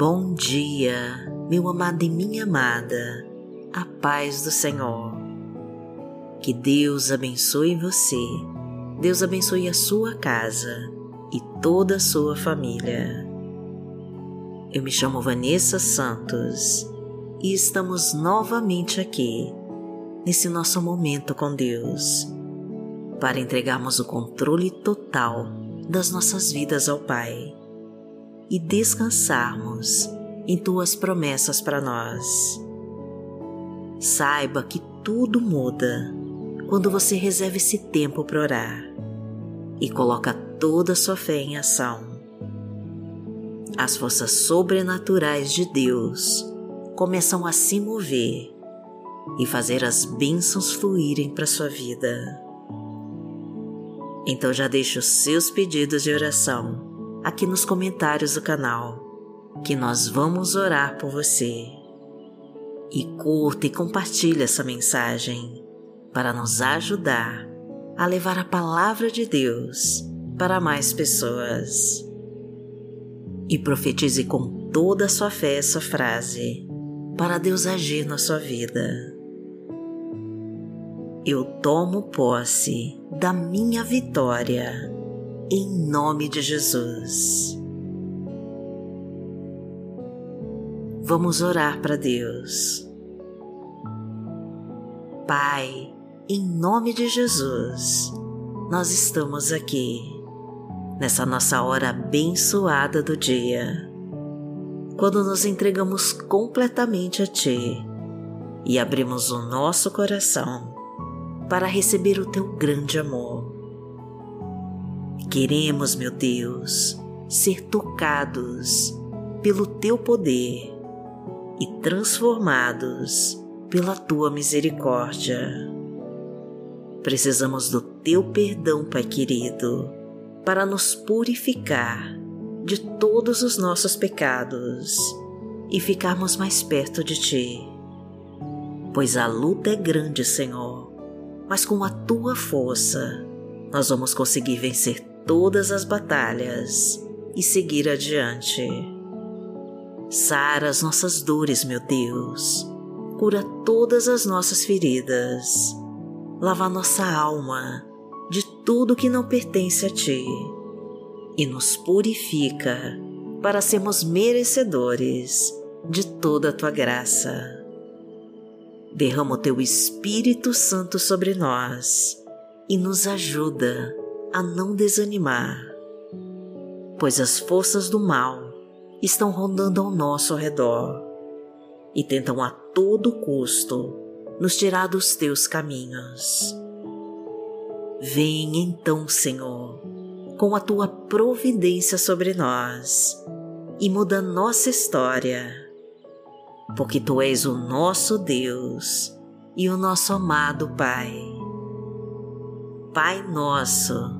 Bom dia, meu amado e minha amada, a paz do Senhor. Que Deus abençoe você, Deus abençoe a sua casa e toda a sua família. Eu me chamo Vanessa Santos e estamos novamente aqui, nesse nosso momento com Deus, para entregarmos o controle total das nossas vidas ao Pai e descansarmos em tuas promessas para nós. Saiba que tudo muda quando você reserva esse tempo para orar e coloca toda a sua fé em ação. As forças sobrenaturais de Deus começam a se mover e fazer as bênçãos fluírem para sua vida. Então já deixe os seus pedidos de oração aqui nos comentários do canal que nós vamos orar por você. E curta e compartilhe essa mensagem para nos ajudar a levar a palavra de Deus para mais pessoas. E profetize com toda a sua fé essa frase para Deus agir na sua vida. Eu tomo posse da minha vitória em nome de Jesus. Vamos orar para Deus. Pai, em nome de Jesus, nós estamos aqui, nessa nossa hora abençoada do dia, quando nos entregamos completamente a Ti e abrimos o nosso coração para receber o Teu grande amor Queremos, meu Deus, ser tocados pelo teu poder e transformados pela tua misericórdia. Precisamos do teu perdão, Pai querido, para nos purificar de todos os nossos pecados e ficarmos mais perto de ti. Pois a luta é grande, Senhor, mas com a tua força nós vamos conseguir vencer todas as batalhas e seguir adiante. Sara as nossas dores, meu Deus. Cura todas as nossas feridas. Lava nossa alma de tudo que não pertence a Ti e nos purifica para sermos merecedores de toda a Tua graça. Derrama o Teu Espírito Santo sobre nós e nos ajuda a não desanimar, pois as forças do mal estão rondando ao nosso redor e tentam a todo custo nos tirar dos teus caminhos. Vem então, Senhor, com a tua providência sobre nós e muda nossa história, porque tu és o nosso Deus e o nosso amado Pai. Pai nosso,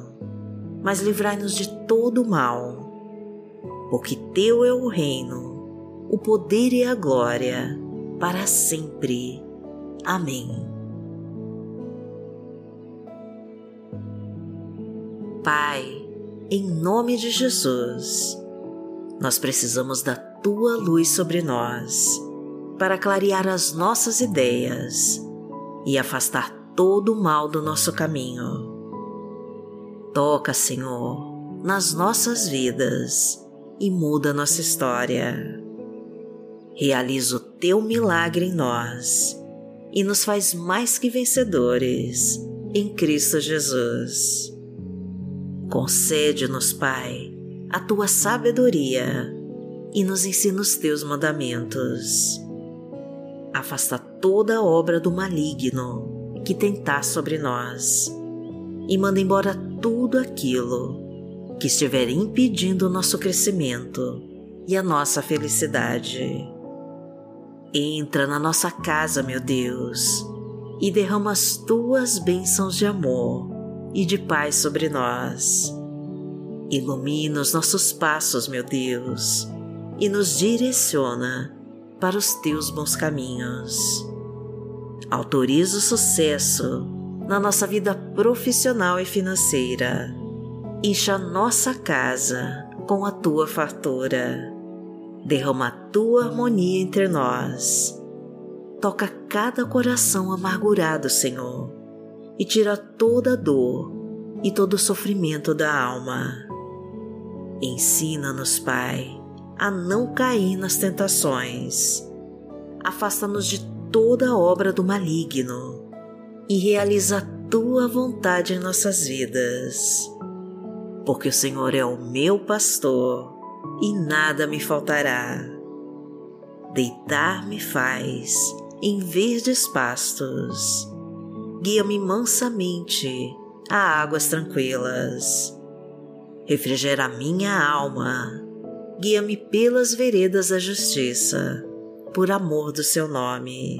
mas livrai-nos de todo o mal. Porque Teu é o reino, o poder e a glória, para sempre. Amém. Pai, em nome de Jesus, nós precisamos da Tua luz sobre nós para clarear as nossas ideias e afastar todo o mal do nosso caminho Toca, Senhor, nas nossas vidas e muda nossa história. Realiza o teu milagre em nós e nos faz mais que vencedores em Cristo Jesus. Concede-nos, Pai, a tua sabedoria e nos ensina os teus mandamentos. Afasta toda obra do maligno que tentar sobre nós e manda embora tudo aquilo que estiver impedindo o nosso crescimento e a nossa felicidade. Entra na nossa casa, meu Deus, e derrama as tuas bênçãos de amor e de paz sobre nós. Ilumina os nossos passos, meu Deus, e nos direciona para os teus bons caminhos. Autoriza o sucesso na nossa vida profissional e financeira. Encha nossa casa com a tua fartura. Derrama a tua harmonia entre nós. Toca cada coração amargurado, Senhor, e tira toda a dor e todo o sofrimento da alma. Ensina-nos, Pai, a não cair nas tentações. Afasta-nos de toda obra do maligno e realiza a tua vontade em nossas vidas porque o Senhor é o meu pastor e nada me faltará. Deitar-me faz em verdes pastos, guia-me mansamente a águas tranquilas. Refrigera minha alma, guia-me pelas veredas da justiça, por amor do seu nome.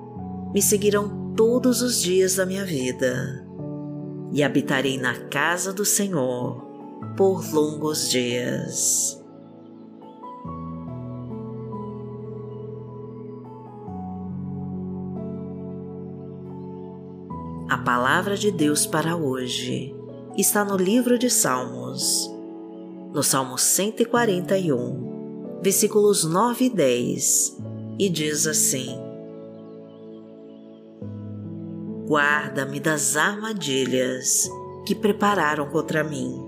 me seguirão todos os dias da minha vida e habitarei na casa do Senhor por longos dias. A palavra de Deus para hoje está no livro de Salmos, no Salmo 141, versículos 9 e 10, e diz assim: guarda-me das armadilhas que prepararam contra mim,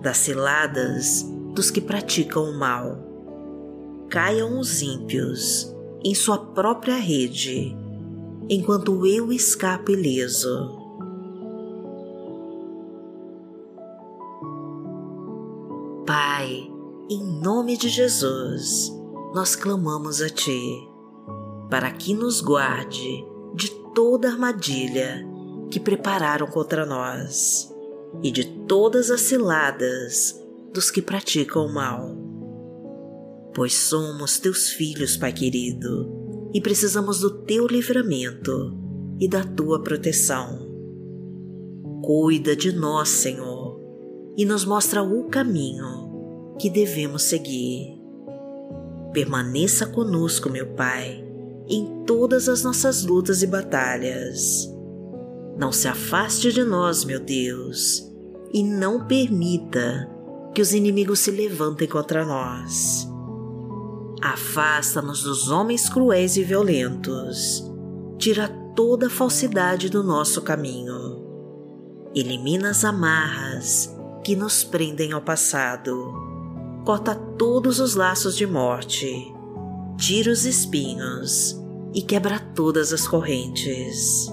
das ciladas dos que praticam o mal. Caiam os ímpios em sua própria rede, enquanto eu escapo ileso. Pai, em nome de Jesus, nós clamamos a Ti, para que nos guarde toda armadilha que prepararam contra nós e de todas as ciladas dos que praticam o mal. Pois somos teus filhos, Pai querido, e precisamos do teu livramento e da tua proteção. Cuida de nós, Senhor, e nos mostra o caminho que devemos seguir. Permaneça conosco, meu Pai em todas as nossas lutas e batalhas. Não se afaste de nós, meu Deus, e não permita que os inimigos se levantem contra nós. Afasta-nos dos homens cruéis e violentos. Tira toda a falsidade do nosso caminho. Elimina as amarras que nos prendem ao passado. Corta todos os laços de morte tira os espinhos e quebra todas as correntes.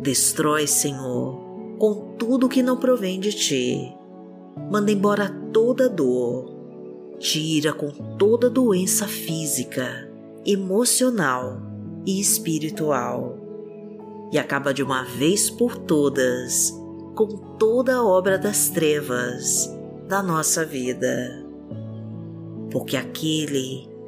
Destrói, Senhor, com tudo que não provém de ti. Manda embora toda dor. Tira com toda doença física, emocional e espiritual. E acaba de uma vez por todas com toda a obra das trevas da nossa vida. Porque aquele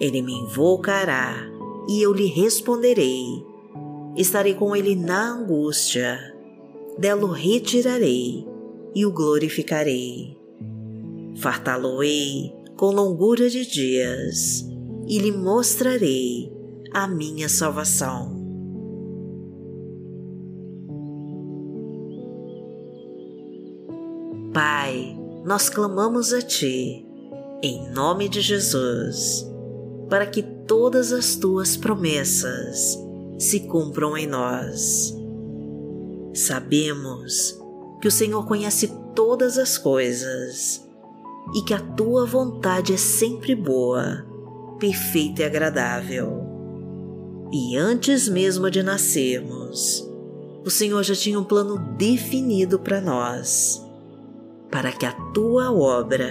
Ele me invocará e eu lhe responderei estarei com ele na angústia, dela o retirarei e o glorificarei. Fartá-lo-ei com longura de dias e lhe mostrarei a minha salvação. Pai, nós clamamos a Ti, em nome de Jesus, para que todas as Tuas promessas se cumpram em nós. Sabemos que o Senhor conhece todas as coisas e que a tua vontade é sempre boa, perfeita e agradável. E antes mesmo de nascermos, o Senhor já tinha um plano definido para nós, para que a tua obra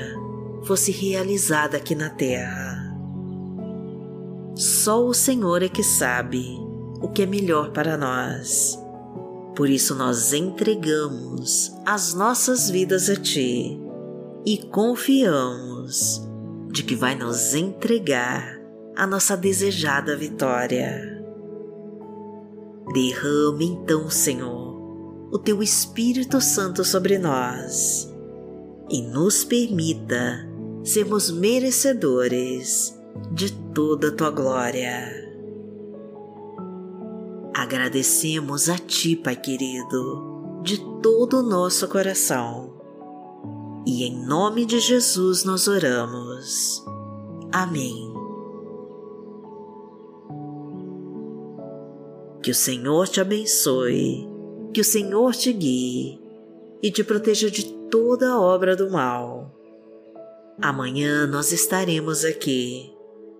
fosse realizada aqui na terra. Só o Senhor é que sabe o que é melhor para nós. Por isso nós entregamos as nossas vidas a Ti e confiamos de que vai nos entregar a nossa desejada vitória. Derrame então, Senhor, o Teu Espírito Santo sobre nós e nos permita sermos merecedores de toda a Tua glória Agradecemos a Ti, Pai querido, de todo o nosso coração. E em nome de Jesus nós oramos. Amém. Que o Senhor te abençoe, que o Senhor te guie e te proteja de toda obra do mal. Amanhã nós estaremos aqui,